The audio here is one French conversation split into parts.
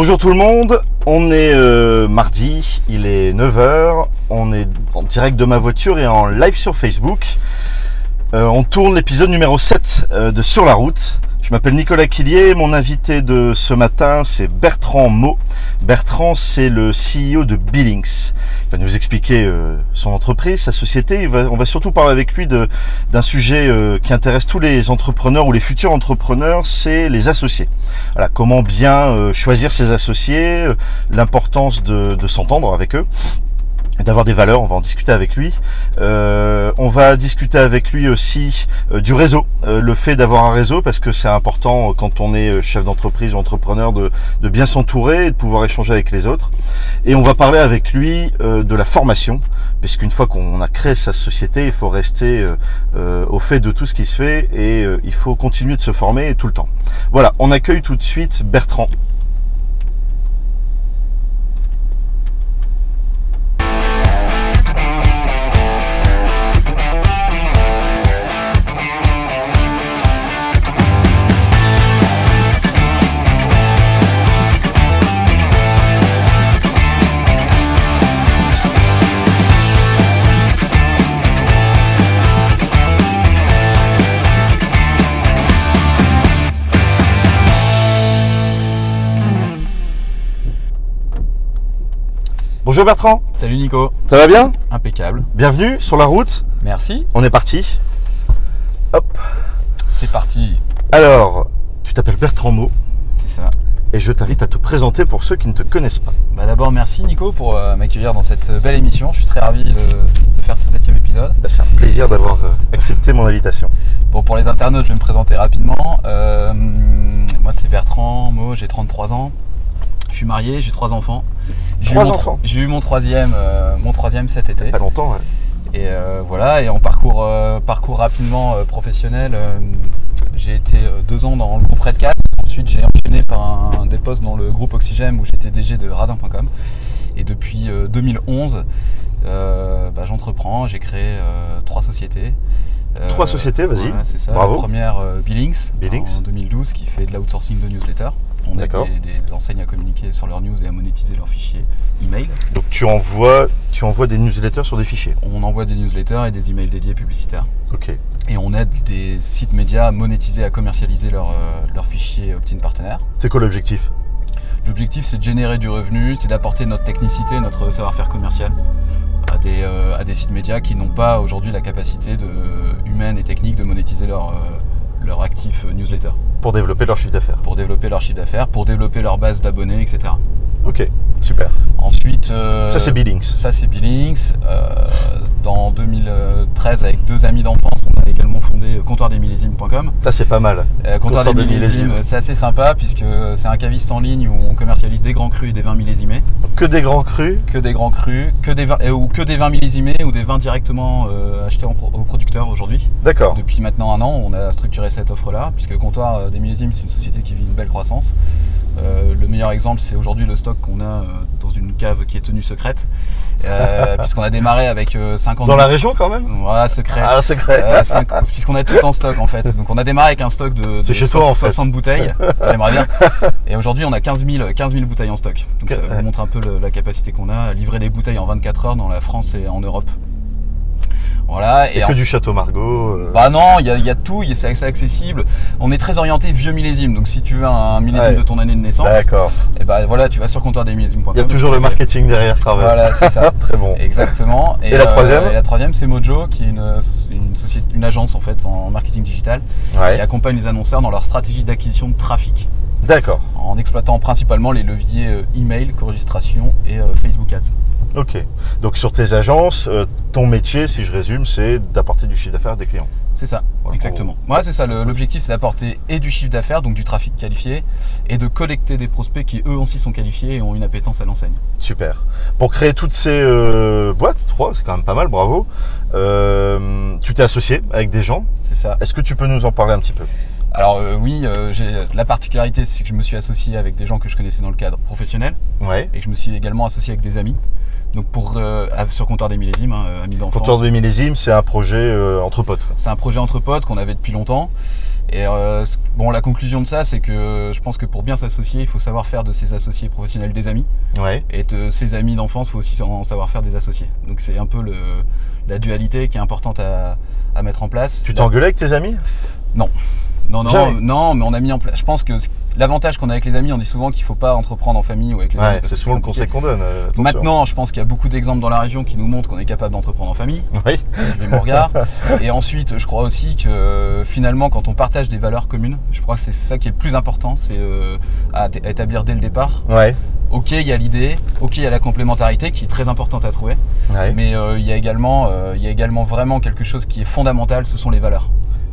Bonjour tout le monde, on est euh, mardi, il est 9h, on est en direct de ma voiture et en live sur Facebook. Euh, on tourne l'épisode numéro 7 euh, de Sur la route. Je m'appelle Nicolas Quillier, mon invité de ce matin c'est Bertrand Mo. Bertrand c'est le CEO de Billings. Il va nous expliquer euh, son entreprise, sa société. On va surtout parler avec lui d'un sujet euh, qui intéresse tous les entrepreneurs ou les futurs entrepreneurs, c'est les associés. Voilà, comment bien euh, choisir ses associés, l'importance de, s'entendre avec eux d'avoir des valeurs, on va en discuter avec lui. Euh, on va discuter avec lui aussi euh, du réseau, euh, le fait d'avoir un réseau, parce que c'est important quand on est euh, chef d'entreprise ou entrepreneur de, de bien s'entourer et de pouvoir échanger avec les autres. Et on va parler avec lui euh, de la formation, puisqu'une fois qu'on a créé sa société, il faut rester euh, au fait de tout ce qui se fait et il faut continuer de se former tout le temps. Voilà, on accueille tout de suite Bertrand. Bonjour Bertrand, Salut Nico, ça va bien? Impeccable. Bienvenue sur la route, Merci. on est parti. Hop. C'est parti. Alors, tu t'appelles Bertrand Mo C'est ça. et je t'invite à te présenter pour ceux qui ne te connaissent pas. Bah D'abord, merci Nico pour euh, m'accueillir dans cette belle émission. Je suis très ravi de, de faire ce septième épisode. Bah, C'est un plaisir d'avoir euh, accepté mon invitation. Bon, pour les internautes, je vais me présenter rapidement. Euh, moi, c'est Bertrand Mo, j'ai 33 ans. Je suis marié, j'ai trois enfants. J'ai eu mon- enfants J'ai eu mon troisième, euh, mon troisième cet été. Pas longtemps, ouais. Et euh, voilà, et en parcours, euh, parcours rapidement euh, professionnel, j'ai été deux ans dans le groupe Redcat. Ensuite, j'ai enchaîné par un, des postes dans le groupe Oxygène où j'étais DG de Radin.com. Et depuis euh, 2011, euh, bah, j'entreprends. J'ai créé trois sociétés. Trois sociétés, vas-y. ouais, c'est ça. Bravo. La première, Billings, Billings. en 2012, qui fait de l'outsourcing de newsletter. On aide des, enseignes à communiquer sur leurs news et à monétiser leurs fichiers email. Donc tu envoies, tu envoies des newsletters sur des fichiers. On envoie des newsletters et des emails dédiés publicitaires. Ok. Et on aide des sites médias à monétiser, à commercialiser leurs euh, leurs fichiers opt-in partenaires. C'est quoi l'objectif? L'objectif, c'est de générer du revenu, c'est d'apporter notre technicité, notre savoir-faire commercial à des, euh, à des sites médias qui n'ont pas aujourd'hui la capacité de, humaine et technique de monétiser leur, euh, leur actif euh, newsletter Pour développer leur chiffre d'affaires. pour développer leur chiffre d'affaires, pour développer leur base d'abonnés, etc. Ok, super. Ensuite, euh, Ça c'est Billings. Ça, c'est Billings. Euh, dans 2013, avec deux amis d'enfance, on a également fondé comptoirdesmillésimes.com. Ça c'est pas mal. Euh, comptoir des Comptoir des millésimes, millésimes. c'est assez sympa puisque c'est un caviste en ligne où on commercialise des grands crus et des vins millésimés. Donc, que des grands crus. Que des grands crus, que des vins, euh, ou que des vins millésimés ou des vins directement euh, achetés en pro- au producteur aujourd'hui. D'accord. Depuis maintenant un an, on a structuré cette offre-là puisque Comptoir euh, des millésimes, c'est une société qui vit une belle croissance. Euh, le meilleur exemple, c'est aujourd'hui le stock qu'on a euh, dans une cave qui est tenue secrète, euh, puisqu'on a démarré avec euh, 50 Dans la région quand même Voilà, secret. Ah, secret. Puisqu'on a tout en stock en fait. Donc on a démarré avec un stock de, de C'est chez toi, en fait. 60 bouteilles. J'aimerais bien. Et aujourd'hui on a 15 000, 15 000 bouteilles en stock. Donc ça Ouais. vous montre un peu le- la capacité qu'on a à livrer des bouteilles en 24 heures dans la France et en Europe. Voilà. Et que en- du Château Margaux. euh, Bah non, il y, a- il y a tout, c'est assez accessible. On est très orienté vieux millésime. Donc si tu veux un millésime Ouais. de ton année de naissance, D'accord. et bah voilà, tu vas sur comptoirdesmillésimes.com. Il y a toujours le marketing derrière même. Voilà, c'est ça. Très bon. Exactement. Et la troisième et La troisième, c'est Mojo, qui est une, une, société, une agence en fait en marketing digital, qui accompagne les annonceurs dans leur stratégie d'acquisition de trafic, D'accord. en exploitant principalement les leviers euh, email, co-registration et euh, Facebook Ads. Ok. Donc sur tes agences, euh, ton métier, si je résume, c'est d'apporter du chiffre d'affaires à des clients. C'est ça, Voilà, exactement. Ouais, c'est ça. L'objectif, c'est d'apporter et du chiffre d'affaires, donc du trafic qualifié, et de collecter des prospects qui eux aussi sont qualifiés et ont une appétence à l'enseigne. Super. Pour créer toutes ces euh, boîtes, trois, c'est quand même pas mal, bravo. euh, tu t'es associé avec des gens. C'est ça. Est-ce que tu peux nous en parler un petit peu? Alors euh, oui, euh, j'ai la particularité, c'est que je me suis associé avec des gens que je connaissais dans le cadre professionnel. Ouais. et que je me suis également associé avec des amis. Donc pour euh, sur comptoir des millésimes, hein, amis d'enfance. Comptoir de millésime, c'est un projet entre potes. C'est un projet entre potes qu'on avait depuis longtemps. Et bon, la conclusion de ça, c'est que je pense que pour bien s'associer, il faut savoir faire de ses associés professionnels des amis. Ouais. Et de ses amis d'enfance, il faut aussi en savoir faire des associés. Donc c'est un peu le, la dualité qui est importante à, à mettre en place. Tu La- t'engueulais avec tes amis? Non. Non, non, Jamais. non, mais on a mis en place. Je pense que l'avantage qu'on a avec les amis, on dit souvent qu'il faut pas entreprendre en famille ou avec les amis. Ouais, c'est souvent le conseil qu'on donne. euh. Maintenant, je pense qu'il y a beaucoup d'exemples dans la région qui nous montrent qu'on est capable d'entreprendre en famille. Oui. Mon regard. Et ensuite, je crois aussi que euh, finalement, quand on partage des valeurs communes, je crois que c'est ça qui est le plus important, c'est euh, à établir dès le départ. Ouais. Ok, il y a l'idée, ok, il y a la complémentarité qui est très importante à trouver, ouais. mais euh, il y a également, euh, il y a également vraiment quelque chose qui est fondamental, ce sont les valeurs.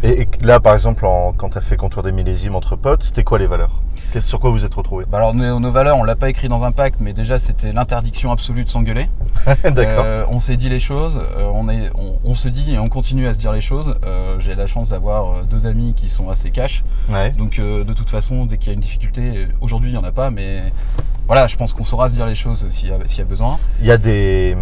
Et, et là, par exemple, en- quand tu as fait Comptoir des millésimes entre potes, c'était quoi les valeurs? Sur quoi vous êtes retrouvés? Bah alors nos, nos valeurs, on l'a pas écrit dans un pacte, mais déjà c'était l'interdiction absolue de s'engueuler. D'accord. Euh, on s'est dit les choses, euh, on, est, on, on se dit et on continue à se dire les choses. Euh, J'ai la chance d'avoir deux amis qui sont assez cash, Ouais. donc de toute façon, dès qu'il y a une difficulté, aujourd'hui il n'y en a pas, mais voilà, je pense qu'on saura se dire les choses s'il y, a- s'il y a besoin. Il y a des.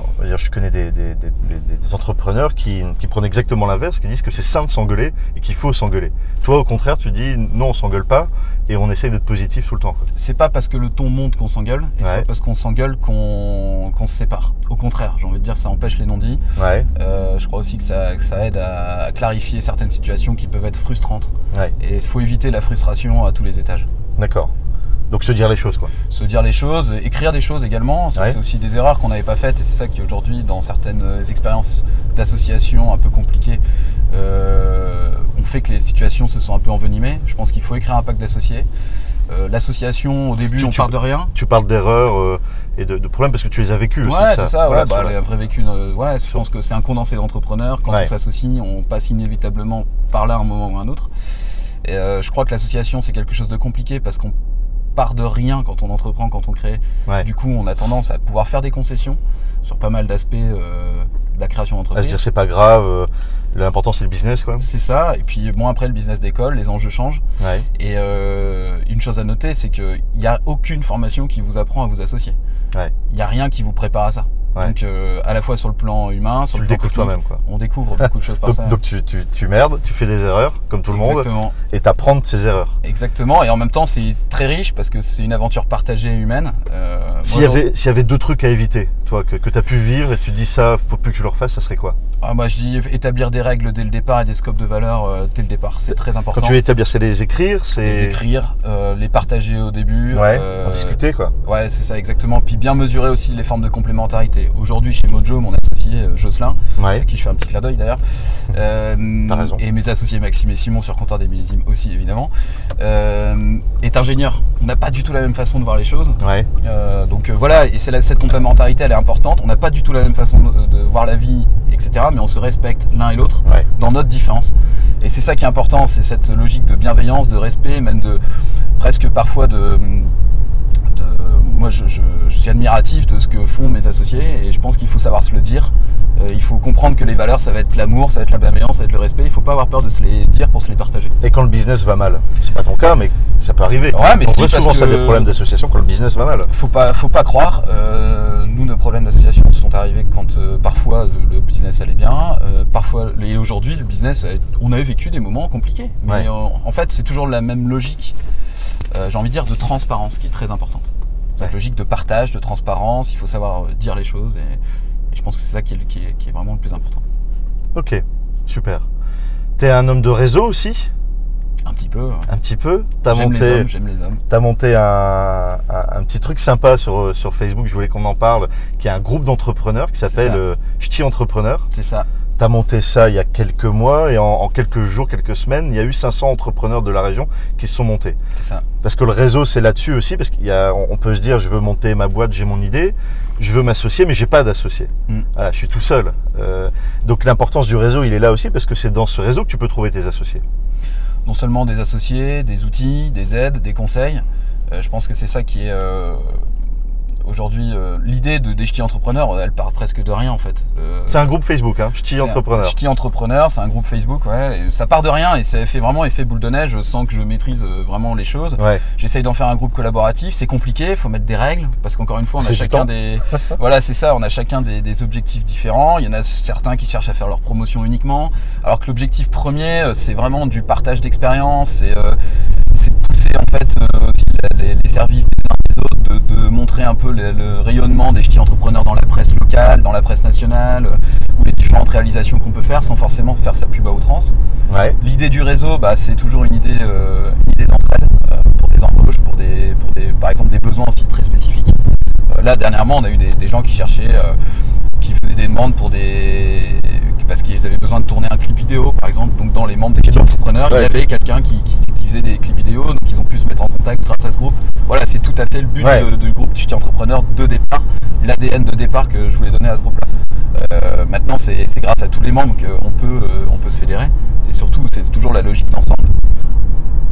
On va dire, je connais des, des- des- des- des entrepreneurs qui, qui prennent exactement l'inverse, qui disent que c'est sain de s'engueuler et qu'il faut s'engueuler. Toi, au contraire, tu dis non, on s'engueule pas et on essaye d'être positif tout le temps. C'est pas parce que le ton monte qu'on s'engueule, et c'est pas parce qu'on s'engueule qu'on se sépare. Au contraire, j'ai envie de dire, ça empêche les non-dits. Ouais. Euh, je crois aussi que ça, que ça aide à clarifier certaines situations qui peuvent être frustrantes. Ouais. Et il faut éviter la frustration à tous les étages. D'accord. Donc se dire les choses, quoi. Se dire les choses, écrire des choses également, ça Ouais. c'est aussi des erreurs qu'on n'avait pas faites et c'est ça qui aujourd'hui dans certaines euh, expériences d'association un peu compliquées, euh, on fait que les situations se sont un peu envenimées. Je pense qu'il faut écrire un pacte d'associés. Euh, L'association au début Tu- on tu- part de rien. Tu parles d'erreurs euh, et de, de problèmes parce que tu les as vécus aussi. Ouais, c'est ça, Voilà, ouais, bah, sur la- le vrai vécu. euh, ouais, je pense que c'est un condensé d'entrepreneurs. Quand Ouais. on s'associe, on passe inévitablement par là un moment ou un autre. Et euh, je crois que l'association, c'est quelque chose de compliqué parce qu'on part de rien quand on entreprend, quand on crée. Ouais. Du coup, on a tendance à pouvoir faire des concessions sur pas mal d'aspects euh, de la création À se d'entreprise. dire c'est pas grave, euh, l'important c'est le business, quoi. C'est ça. Et puis, bon, après, le business d'école, les enjeux changent. Ouais. Et euh, une chose à noter, c'est qu'il n'y a aucune formation qui vous apprend à vous associer. Ouais. Il n'y a rien qui vous prépare à ça. Ouais. Donc, euh, à la fois sur le plan humain, sur Tu le découvres toi-même, quoi. On découvre beaucoup de choses par ça. Donc, donc tu, tu, tu merdes, tu fais des erreurs, comme tout le monde, et t'apprends de ces erreurs. Exactement. Et en même temps, c'est très riche parce que c'est une aventure partagée humaine. Euh, S'il y, avait, s'il y avait deux trucs à éviter, toi, que, que tu as pu vivre et tu dis ça, faut plus que je le refasse, ça serait quoi? Ah, moi, je dis établir des règles dès le départ et des scopes de valeur euh, dès le départ. C'est très important. Quand tu veux établir, c'est les écrire, c'est. les écrire, les partager au début. Ouais, en discuter, quoi. Ouais, c'est ça exactement. Puis bien mesurer aussi les formes de complémentarité. Aujourd'hui, chez Mojo, mon associé euh, Jocelyn, Ouais. à qui je fais un petit clin d'œil d'ailleurs, euh, et mes associés Maxime et Simon sur comptoir des millésimes aussi évidemment, euh, est ingénieur. On n'a pas du tout la même façon de voir les choses. Ouais. Euh, donc voilà, et c'est cette complémentarité, elle est importante. On n'a pas du tout la même façon de, de voir la vie, etc. Mais on se respecte l'un et l'autre Ouais. dans notre différence. Et c'est ça qui est important, c'est cette logique de bienveillance, de respect, même de presque parfois de. Suis admiratif de ce que font mes associés et je pense qu'il faut savoir se le dire. Euh, il faut comprendre que les valeurs, ça va être l'amour, ça va être la bienveillance, ça va être le respect. Il faut pas avoir peur de se les dire pour se les partager. Et quand le business va mal, c'est pas ton cas, mais ça peut arriver. Ouais, mais On si, voit souvent ça des problèmes d'association quand le business va mal. Faut pas, faut pas croire. Euh, nous, nos problèmes d'association sont arrivés quand euh, parfois le business allait bien, parfois et aujourd'hui le business, a- on avait vécu des moments compliqués. Mais Ouais. en fait, c'est toujours la même logique. J'ai envie de dire de transparence qui est très importante. Cette Ouais. logique de partage, de transparence. Il faut savoir euh, dire les choses et, et je pense que c'est ça qui est, qui, est, qui est vraiment le plus important. Ok, super. T'es un homme de réseau aussi, Un petit peu. ouais. un petit peu? T'as J'aime les monté, hommes, j'aime les hommes. T'as monté un, un- un petit truc sympa sur, euh, sur Facebook, je voulais qu'on en parle, qui est un groupe d'entrepreneurs qui s'appelle euh, Ch'ti Entrepreneur. C'est ça. T'as monté ça il y a quelques mois et en, en quelques jours, quelques semaines, il y a eu 500 entrepreneurs de la région qui se sont montés. C'est ça. Parce que le réseau, c'est là-dessus aussi, parce qu'on peut se dire, je veux monter ma boîte, j'ai mon idée, je veux m'associer, mais j'ai pas d'associé. Mm. Voilà, je suis tout seul. Euh, donc l'importance du réseau, il est là aussi, parce que c'est dans ce réseau que tu peux trouver tes associés. non seulement des associés, des outils, des aides, des conseils. Euh, je pense que c'est ça qui est euh, aujourd'hui, euh, l'idée de des ch'tis entrepreneurs, elle part presque de rien en fait. Euh, C'est un groupe Facebook, hein, Ch'ti c'est un- Entrepreneur. Ch'ti Entrepreneur, c'est un groupe Facebook, ouais. et ça part de rien et ça fait vraiment effet boule de neige sans que je maîtrise euh, vraiment les choses. Ouais. J'essaye d'en faire un groupe collaboratif, c'est compliqué, il faut mettre des règles, parce qu'encore une fois, on a chacun des. voilà, c'est ça, on a chacun des, des objectifs différents. Il y en a certains qui cherchent à faire leur promotion uniquement, alors que l'objectif premier, c'est vraiment du partage d'expérience, c'est euh, c'est de pousser en fait aussi les, les services des montrer un peu le, le rayonnement des ch'tis entrepreneurs dans la presse locale, dans la presse nationale, euh, ou les différentes réalisations qu'on peut faire sans forcément faire sa pub à outrance. Ouais. L'idée du réseau, bah, c'est toujours une idée, euh, une idée d'entraide euh, pour des embauches, pour des, pour des, par exemple des besoins aussi très spécifiques. Là, dernièrement, on a eu des, des gens qui cherchaient, qui faisaient des demandes pour des, parce qu'ils avaient besoin de tourner un clip vidéo, par exemple. Donc, dans les membres des entrepreneurs, Ouais. il y avait quelqu'un qui, qui- qui faisait des clips vidéo, donc ils ont pu se mettre en contact grâce à ce groupe. Voilà, c'est tout à fait le but Ouais. de- du groupe Ch'ti Entrepreneur de départ, l'ADN de départ que je voulais donner à ce groupe-là. Euh, maintenant, c'est grâce à tous les membres qu'on peut, euh, on peut se fédérer. C'est surtout, c'est toujours la logique d'ensemble.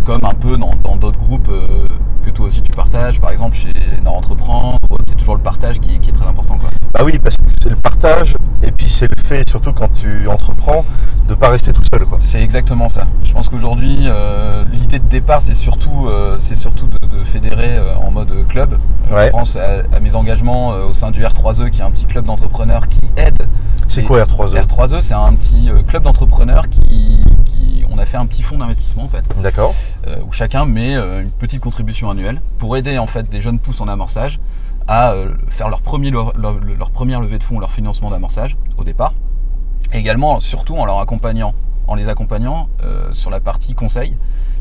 Comme un peu dans d'autres groupes euh, que toi aussi tu partages, par exemple chez Nord Entreprendre, c'est toujours le partage qui, qui est très important. Quoi. Bah oui, parce que c'est le partage, et puis c'est le fait, surtout quand tu entreprends, de pas rester tout seul. C'est exactement ça. Je pense qu'aujourd'hui, euh, l'idée de départ, c'est surtout, euh, c'est surtout de, de fédérer euh, en mode club. Ouais. Je pense à, à mes engagements au sein du R3E, qui est un petit club d'entrepreneurs qui aide C'est quoi R3E R3E, c'est un petit club d'entrepreneurs qui, qui- on a fait un petit fonds d'investissement en fait, D'accord. où chacun met une petite contribution annuelle pour aider en fait des jeunes pousses en amorçage à euh, faire leur, premier, leur, leur- leur première levée de fonds, leur financement d'amorçage au départ. Et également, surtout en leur accompagnant, en les accompagnant euh, sur la partie conseil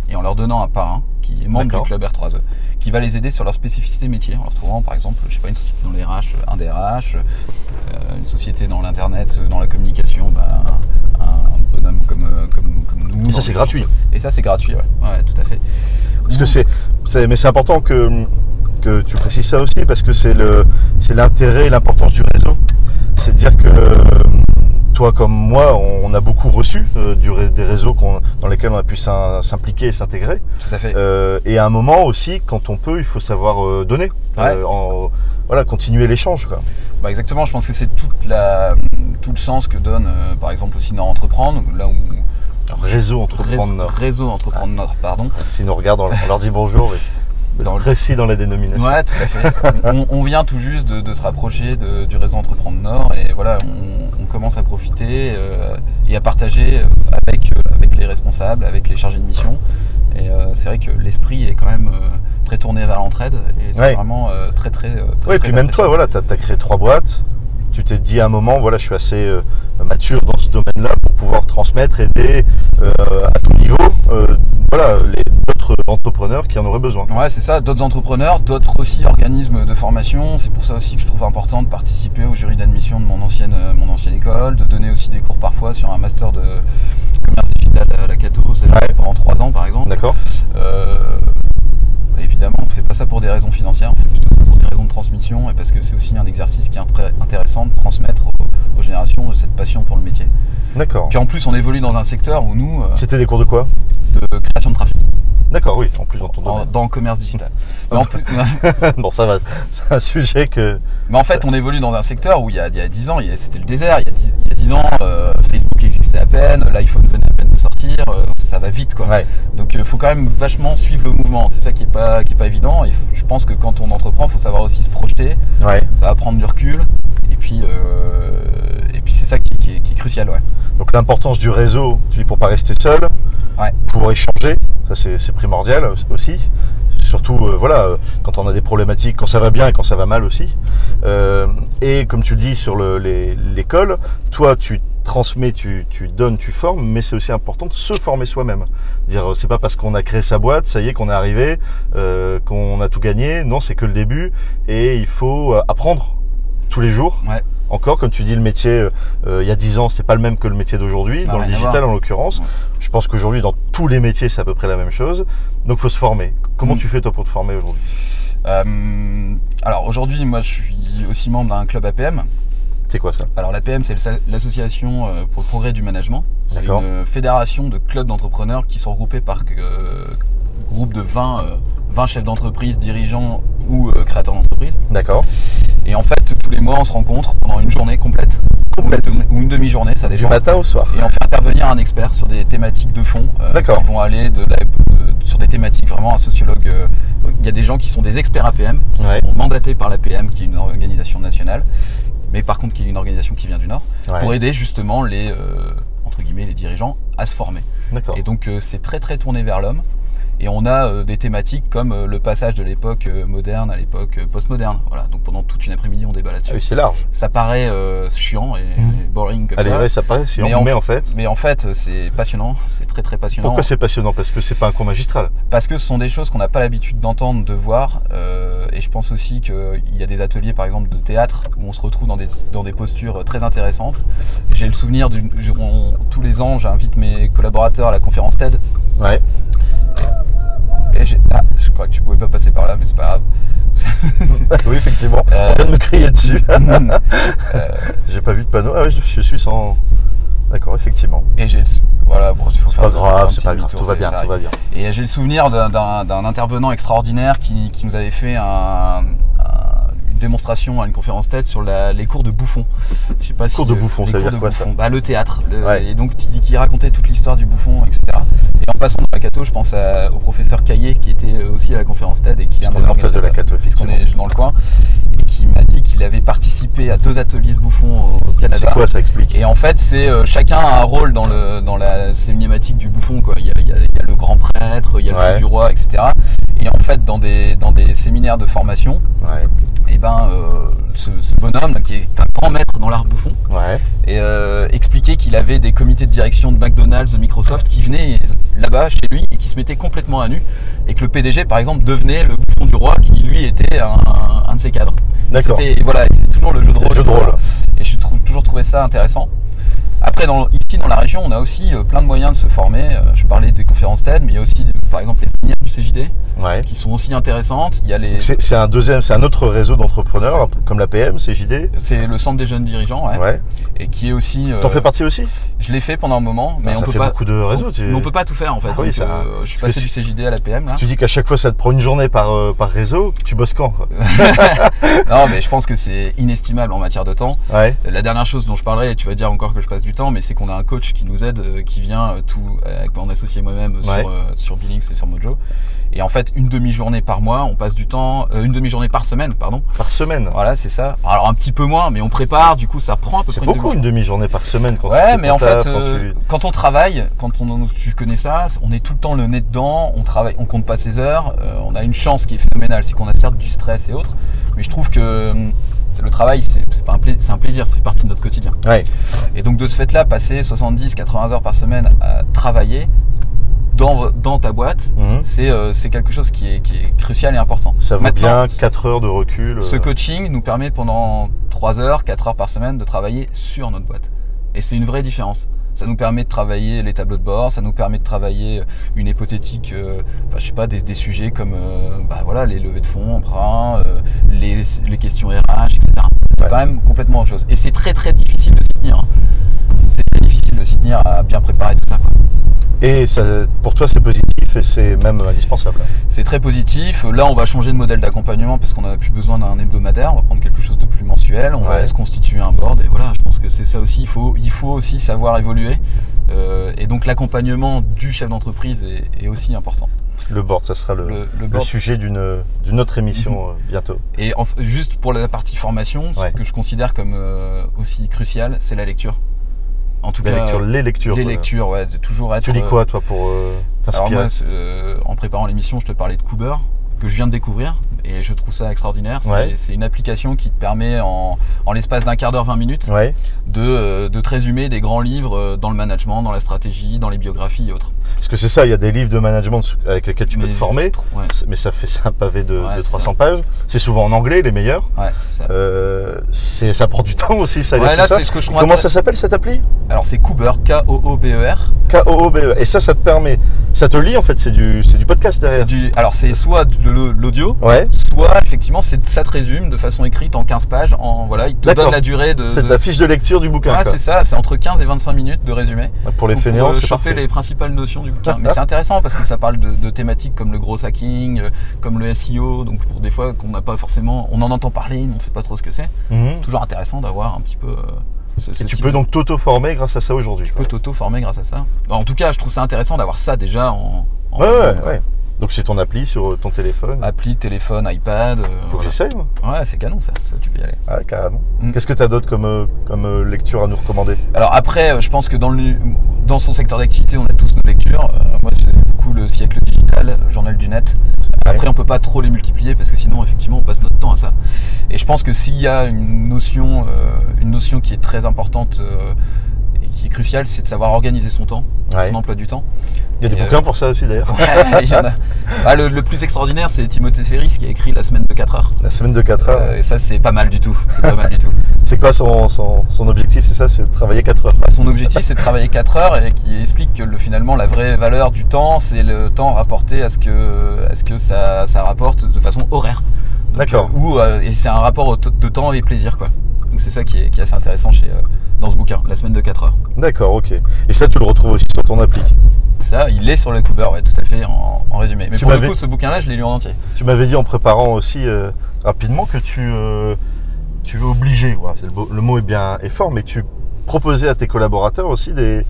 et en leur donnant un parrain qui est membre du club R3E, qui va les aider sur leur spécificité métier, en leur trouvant par exemple, je sais pas, une société dans les RH, un DRH, euh, une société dans l'internet, dans la communication, bah, un, un bonhomme comme, comme, comme nous. Et ça, c'est gratuit. Et ça c'est gratuit, ouais, ouais tout à fait. Parce que c'est- mais c'est important que, que tu précises ça aussi parce que c'est le, c'est l'intérêt et l'importance du réseau. C'est de dire que euh, toi comme moi, on, a beaucoup reçu euh, du, des réseaux dans lesquels on a pu s'impliquer et s'intégrer. Tout à fait. Euh, et à un moment aussi, quand on peut, il faut savoir euh, donner. Ouais. En- voilà, continuer l'échange. Bah exactement, je pense que c'est tout le sens que donne par exemple aussi Nord Entreprendre, là où Réseau Entreprendre réseau, Nord. réseau Entreprendre Nord, pardon. S'ils nous regardent, on on leur dit bonjour. Mais Dans le- précis dans. Ouais, tout à fait. on, on vient tout juste de, de se rapprocher de- du réseau Entreprendre Nord et voilà, on, on commence à profiter euh, et à partager euh, avec, euh, avec les responsables, avec les chargés de mission. Et euh, c'est vrai que l'esprit est quand même euh, très tourné vers l'entraide et c'est Ouais. vraiment très très. très, Oui, puis même toi, voilà, tu as, créé trois boîtes. Tu t'es dit à un moment, voilà, je suis assez mature dans ce domaine-là pour pouvoir transmettre, aider à ton niveau, voilà, les d'autres entrepreneurs qui en auraient besoin. Ouais, c'est ça, d'autres entrepreneurs, d'autres aussi organismes de formation. C'est pour ça aussi que je trouve important de participer au jury d'admission de mon ancienne, euh, mon ancienne école, de donner aussi des cours parfois sur un master de commerce digital à la Cato, Ouais. pendant trois ans par exemple. D'accord Euh, évidemment, on ne fait pas ça pour des raisons financières, on fait plutôt ça pour des raisons de transmission et parce que c'est aussi un exercice qui est intéressant de transmettre aux, aux générations de cette passion pour le métier. D'accord. Puis en plus, on évolue dans un secteur où nous, euh, C'était des cours de quoi? de création de trafic, D'accord, oui, en plus dans ton domaine. dans le commerce digital. Mais en plus, bon, ça va, c'est un sujet que. Mais en fait, on évolue dans un secteur où il y a, il y a 10 ans, c'était le désert. Il y a 10, il y a 10 ans, euh, Facebook existait à peine, l'iPhone venait à peine de sortir. euh, ça va vite, quoi. Ouais, Donc, il faut quand même vachement suivre le mouvement. C'est ça qui est pas, qui est pas évident. Et je pense que quand on entreprend, il faut savoir aussi se projeter. ouais. Ça va prendre du recul. Et puis, euh, et puis c'est ça qui, qui est, qui est crucial, ouais. Donc l'importance du réseau, tu dis pour pas rester seul, Ouais. pour échanger, ça c'est primordial aussi. Surtout euh, voilà, euh, quand on a des problématiques, quand ça va bien et quand ça va mal aussi. Euh, et comme tu le dis sur le- l'école, toi tu transmets, tu, tu donnes, tu formes, mais c'est aussi important de se former soi-même. Dire euh, c'est pas parce qu'on a créé sa boîte, ça y est qu'on est arrivé, euh, qu'on a tout gagné. Non, c'est que le début et il faut euh, apprendre tous les jours. Ouais. Encore, comme tu dis, le métier euh, euh, il y a 10 ans, c'est pas le même que le métier d'aujourd'hui, Bah, dans le digital en l'occurrence. Ouais. Je pense qu'aujourd'hui, dans tous les métiers, c'est à peu près la même chose. Donc, faut se former. Comment Mm. tu fais toi pour te former aujourd'hui? Euh, alors aujourd'hui, moi, je suis aussi membre d'un club APM. C'est quoi ça? Alors l'APM, c'est l'association pour le progrès du management. C'est une fédération de clubs d'entrepreneurs qui sont regroupés par euh, groupe de 20, euh, 20 chefs d'entreprise, dirigeants ou euh, créateurs d'entreprise. D'accord. Et en fait, tous les mois, on se rencontre pendant une journée complète. Complète. Ou une, ou une demi-journée, ça Du dépend. matin au soir. Et on fait intervenir un expert sur des thématiques de fond. euh, D'accord. Qui vont aller de la- euh, sur des thématiques vraiment un sociologue. euh, Il y a des gens qui sont des experts APM, qui Ouais. sont mandatés par l'APM, qui est une organisation nationale, mais par contre qui est une organisation qui vient du Nord, Ouais. pour aider justement les, euh, entre guillemets, les dirigeants à se former. D'accord. Et donc c'est très très tourné vers l'homme. Et on a euh, des thématiques comme euh, le passage de l'époque euh, moderne à l'époque euh, postmoderne. Voilà. Donc pendant toute une après-midi, on débat Ah là-dessus. oui, c'est large. Ça paraît euh, chiant et, et boring comme Allez, ça. ouais, ça paraît, si Mais on en met f- en fait. Mais en fait, c'est passionnant, c'est très très passionnant. Pourquoi c'est passionnant? Parce que c'est pas un cours magistral. Parce que ce sont des choses qu'on n'a pas l'habitude d'entendre, de voir. euh, et je pense aussi qu'il y a des ateliers, par exemple, de théâtre où on se retrouve dans des, dans des postures très intéressantes. J'ai le souvenir, d'une- tous les ans, j'invite mes collaborateurs à la conférence TED. Ouais. Et ah, je crois que tu pouvais pas passer par là, mais c'est pas grave. oui, effectivement. Euh, On vient de me crier dessus. Euh, J'ai pas vu de panneau. Ah oui, je, je suis sans. D'accord, effectivement. et j'ai le, voilà, bon, C'est pas grave, c'est pas grave. Tout va bien, tout va bien. Et j'ai le souvenir d'un- intervenant extraordinaire qui, qui nous avait fait un- un- une démonstration à une conférence TED sur la- les cours de bouffon. Je sais pas si Cours de euh, bouffon, les ça veut dire de quoi, ça bah, Le théâtre. le- Ouais. Et donc qui racontait toute l'histoire du bouffon, etc. Et en passant dans la Cato, je pense à- au professeur Caillé qui était aussi à la conférence TED et qui est un en face de la Cato, puisqu'on est dans le coin qui m'a dit qu'il avait participé à deux ateliers de bouffon au Canada. C'est quoi ça explique Et en fait, c'est euh, chacun a un rôle dans, le, dans la cinématique du bouffon. Quoi. Il, y a, il y a- il y a le grand prêtre, il y a le fou du roi, etc. Et en fait, dans des, dans des séminaires de formation, Ouais. et ben, euh, ce, ce bonhomme, qui est un grand maître dans l'art bouffon, Ouais. et, euh, expliquait qu'il avait des comités de direction de McDonald's, de Microsoft, qui venaient là-bas chez lui et qui se mettaient complètement à nu. Et que le PDG, par exemple, devenait le bouffon du roi, qui lui était un, un de ses cadres. D'accord. C'était- Voilà, c'est toujours le jeu de rôle. le jeu de etc. rôle. Et j'ai trou- toujours trouvé ça intéressant. Après, dans, ici dans la région, on a aussi euh, plein de moyens de se former. Euh, je parlais des conférences TED, mais il y a aussi, par exemple, les séminaires du CJD Ouais. qui sont aussi intéressantes. Il y a les, C'est un deuxième, c'est un autre réseau d'entrepreneurs comme l'APM, CJD. c'est le centre des jeunes dirigeants, ouais, Ouais. et qui est aussi. euh, T'en fais partie aussi? Je l'ai fait pendant un moment, mais Ah, on Ça peut fait pas. beaucoup de réseaux. tu- Mais on peut pas tout faire en fait. Ah oui, Donc, ça- euh, je suis parce passé si- du CJD à la PM là. Si tu dis qu'à chaque fois ça te prend une journée par, euh, par réseau, tu bosses quand non, mais je pense que c'est inestimable en matière de temps. Ouais. La dernière chose dont je parlerai, et tu vas dire encore que je passe du temps, mais c'est qu'on a un coach qui nous aide, euh, qui vient euh, tout, euh, en associé moi-même euh, sur, euh, sur Billings et sur Mojo. Et en fait, une demi-journée par mois, on passe du temps, euh, une demi-journée par semaine, pardon. Par semaine. Voilà, c'est ça. Alors un petit peu moins, mais on prépare, du coup ça prend à peu C'est beaucoup une demi-journée par semaine quand Ouais, mais en fait, quand euh, tu- quand on travaille, quand on, tu connais ça, on est tout le temps le nez dedans, on travaille, on compte pas ses heures, euh, on a une chance qui est phénoménale, c'est qu'on a certes du stress et autres, mais je trouve que c'est le travail, c'est c'est un, pla- c'est un plaisir, ça fait partie de notre quotidien. Ouais. Et donc de ce fait-là, passer 70-80 heures par semaine à travailler dans, dans ta boîte, Mhm. c'est euh, c'est quelque chose qui est, qui est crucial et important. Ça vaut Maintenant, bien 4 heures de recul. ce euh, coaching nous permet pendant 3 heures, 4 heures par semaine de travailler sur notre boîte. Et c'est une vraie différence. Ça nous permet de travailler les tableaux de bord, ça nous permet de travailler une hypothétique, euh, enfin, je sais pas, des, des sujets comme euh, bah, voilà, les levées de fonds, emprunts, euh, les, les questions RH, etc. C'est Ouais. quand même complètement autre chose. Et c'est très très difficile de s'y tenir. De s'y tenir à bien préparer tout ça. quoi. Et ça, pour toi, c'est positif et c'est même indispensable. C'est très positif. Là, on va changer de modèle d'accompagnement parce qu'on n'a plus besoin d'un hebdomadaire. On va prendre quelque chose de plus mensuel. On va se constituer un board. Et voilà, je pense que c'est ça aussi. Il faut, il faut aussi savoir évoluer. Euh, et donc, l'accompagnement du chef d'entreprise est, est aussi important. Le board, ça sera le, Le, le le board. sujet d'une autre émission euh, bientôt. Et en juste pour la partie formation, Ouais. ce que je considère comme euh, aussi crucial, c'est la lecture. En tout cas, les lectures. les lectures, ouais, toujours être. Tu lis euh, quoi, toi, pour euh, t'inspirer euh, en préparant l'émission, je te parlais de Cooper, que je viens de découvrir, et je trouve ça extraordinaire. C'est Ouais. c'est une application qui te permet, en, en l'espace d'un quart d'heure, 20 minutes, Ouais. de, euh, de te résumer des grands livres euh, dans le management, dans la stratégie, dans les biographies et autres. Parce que c'est ça, il y a des livres de management avec lesquels tu peux te former. Ouais, Mais ça fait un pavé de, de c'est 300 ça. pages. C'est souvent en anglais, les meilleurs. ça. Euh, ça prend du temps aussi, ça. Là, ça. c'est ce que je trouve Comment ça s'appelle cette appli? Alors c'est Cooper, K-O-O-B-E-R. K-O-O-B-E. E. Et ça, ça te permet Ça te lit en fait, c'est du, du podcast derrière. du, alors c'est soit de l'audio, Ouais. soit effectivement ça te résume de façon écrite en 15 pages. En, voilà, il te donne la durée de. C'est ta fiche de lecture du bouquin. Ouais, quoi. c'est ça, c'est entre 15 et 25 minutes de résumé. Pour les fainéants, euh, c'est parfait. les principales notions du bouquin. Mais c'est intéressant parce que ça parle de, de thématiques comme le gros hacking, euh, comme le SEO. Donc pour des fois qu'on n'a pas forcément, on en entend parler, mais on ne sait pas trop ce que c'est. Mhm. Toujours intéressant d'avoir un petit peu. euh, ce, ce Et tu peux de- donc t'auto-former grâce à ça aujourd'hui. tu peux t'auto-former grâce à ça. En tout cas, je trouve ça intéressant d'avoir ça déjà en, en Ouais, ouais, ouais. Donc c'est ton appli sur ton téléphone. appli, téléphone, iPad. euh, Faut que voilà. j'essaye. moi. Ouais, c'est canon ça, ça tu peux y aller. Ah, carrément. Mm. Qu'est-ce que tu as d'autre comme, euh, comme euh, lecture à nous recommander? Alors après, euh, je pense que dans, le, dans son secteur d'activité, on a tous nos lectures. Euh, moi, j'ai beaucoup le siècle digital, le journal du net. Après, on peut pas trop les multiplier parce que sinon, effectivement, on passe notre temps à ça. Et je pense que s'il y a une notion, euh, une notion qui est très importante euh, et qui est cruciale, c'est de savoir organiser son temps, Ouais. son emploi du temps. Il y a des euh, bouquins pour ça aussi d'ailleurs. Ouais, il y en a. Ah, le, le plus extraordinaire, c'est Timothée Ferris qui a écrit La semaine de 4 heures. La semaine de 4 heures. Euh, et ça, c'est pas mal du tout. C'est pas mal du tout. C'est quoi son, son, son objectif C'est ça? C'est de travailler 4 heures. Bah, son objectif, c'est de travailler 4 heures et qui explique que le, finalement, la vraie valeur du temps, c'est le temps rapporté à ce que, à ce que ça, ça rapporte de façon horaire. D'accord. euh, ou, euh, et c'est un rapport de temps et plaisir, quoi. Donc c'est ça qui est, qui est assez intéressant chez, euh, dans ce bouquin, La semaine de 4 heures. D'accord, ok. Et ça, tu le retrouves aussi sur ton appli. Ça, il est sur le Cooper, ouais, tout à fait, en, en résumé. Mais Tu pour le coup, ce bouquin-là, je l'ai lu en entier. Tu m'avais dit en préparant aussi euh, rapidement que tu, euh, tu es obligé, le, le mot est bien est fort, mais tu proposais à tes collaborateurs aussi des,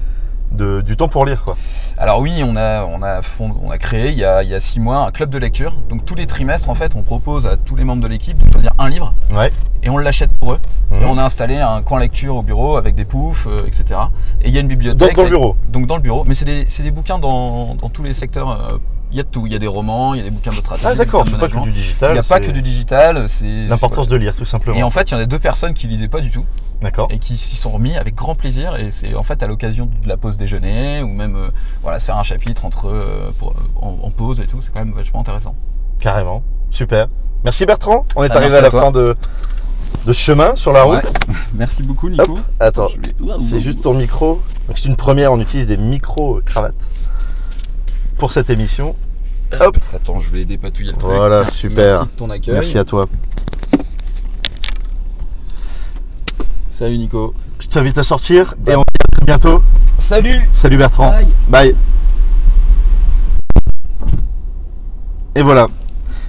de- du temps pour lire. Quoi. Alors oui, on a, on a, fond- on a créé il y a, il y a six mois un club de lecture. Donc tous les trimestres, en fait, on propose à tous les membres de l'équipe de choisir un livre Ouais. et on l'achète pour eux. Et Mhm. on a installé un coin lecture au bureau avec des poufs, euh, etc. Et il y a une bibliothèque. dans le bureau. Donc dans le bureau. Mais c'est des, bouquins dans, dans tous les secteurs. euh, Il y a de tout. Il y a des romans, il y a des bouquins de stratégie. Ah d'accord, pas que du digital. Il n'y a pas que du digital. C'est L'importance de lire, tout simplement. Et en fait, il y en a deux personnes qui lisaient pas du tout D'accord. et qui s'y sont remis avec grand plaisir. Et c'est en fait à l'occasion de la pause déjeuner ou même euh, voilà se faire un chapitre entre eux, pour, euh, en, en pause et tout. C'est quand même vachement intéressant. Carrément. Super. Merci Bertrand. On est Ah, arrivé à à la toi. fin de, de ce chemin sur la route. Ouais. Merci beaucoup, Hop, Nico. attends. Vais- C'est juste ton micro. Donc c'est une première, on utilise des micro-cravates pour cette émission. Hop. Attends, je vais dépatouiller le truc. Voilà, super. Merci de ton accueil. Merci à toi. Salut Nico. Je t'invite à sortir et on se dit à très bientôt. Salut. Salut Bertrand. Bye. Bye. Et voilà.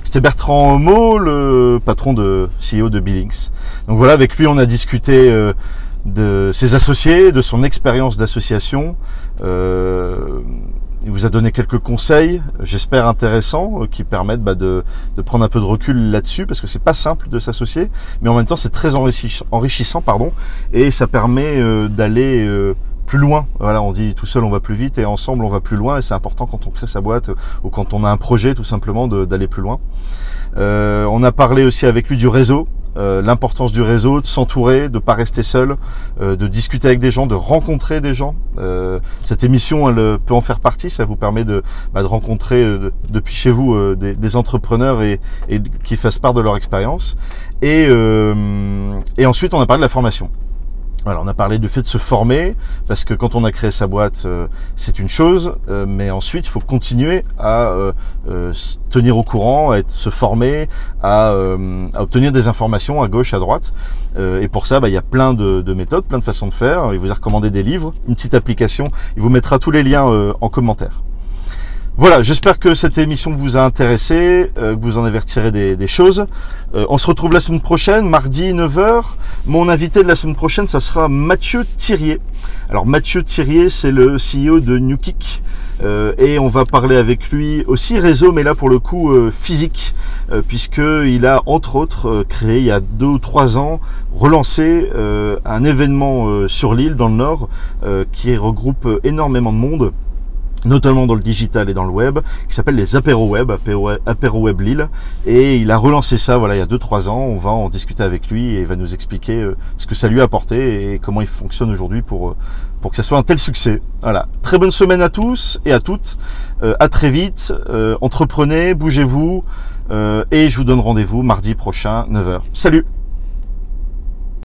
C'était Bertrand Homo, le patron de CEO de Billings. Donc voilà, avec lui, on a discuté euh, de ses associés, de son expérience d'association. Euh, il vous a donné quelques conseils, j'espère intéressants, euh, qui permettent bah, de, prendre un peu de recul là-dessus, parce que c'est pas simple de s'associer, mais en même temps c'est très enrichis- enrichissant, pardon, et ça permet euh, d'aller euh, plus loin. Voilà, on dit tout seul on va plus vite et ensemble on va plus loin, et c'est important quand on crée sa boîte ou quand on a un projet tout simplement d'aller plus loin. On a parlé aussi avec lui du réseau, euh, l'importance du réseau, de s'entourer, de pas rester seul, euh, de discuter avec des gens, de rencontrer des gens. Euh, cette émission, elle peut en faire partie. Ça vous permet de, bah, rencontrer de- depuis chez vous des, entrepreneurs et, qui fassent part de leur expérience. Et, et ensuite, on a parlé de la formation. Voilà, on a parlé du fait de se former, parce que quand on a créé sa boîte, euh, c'est une chose, euh, mais ensuite il faut continuer à euh, se tenir au courant, à se former, à, obtenir des informations à gauche, à droite. Et pour ça, bah, il y a plein de, de méthodes, plein de façons de faire. Il vous a recommandé des livres, une petite application. Il vous mettra tous les liens en commentaire. Voilà, j'espère que cette émission vous a intéressé, euh, que vous en avez retiré des, choses. Euh, on se retrouve la semaine prochaine, mardi 9h. Mon invité de la semaine prochaine, ça sera Mathieu Thirier. Alors Mathieu Thirier, c'est le CEO de NewKick. Euh, et on va parler avec lui aussi réseau, mais là pour le coup euh, physique, euh, puisqu'il a entre autres créé il y a deux ou trois ans, relancé un événement sur l'île dans le nord qui regroupe énormément de monde notamment dans le digital et dans le web, qui s'appelle les Apéro Web, Apéro, Web Lille. Et il a relancé ça voilà, il y a 2-3 ans. On va en discuter avec lui et il va nous expliquer euh, ce que ça lui a apporté et comment il fonctionne aujourd'hui pour, euh, pour que ça soit un tel succès. Voilà. Très bonne semaine à tous et à toutes. Euh, à très vite. Euh, entreprenez, bougez-vous. Et je vous donne rendez-vous mardi prochain, 9h. Salut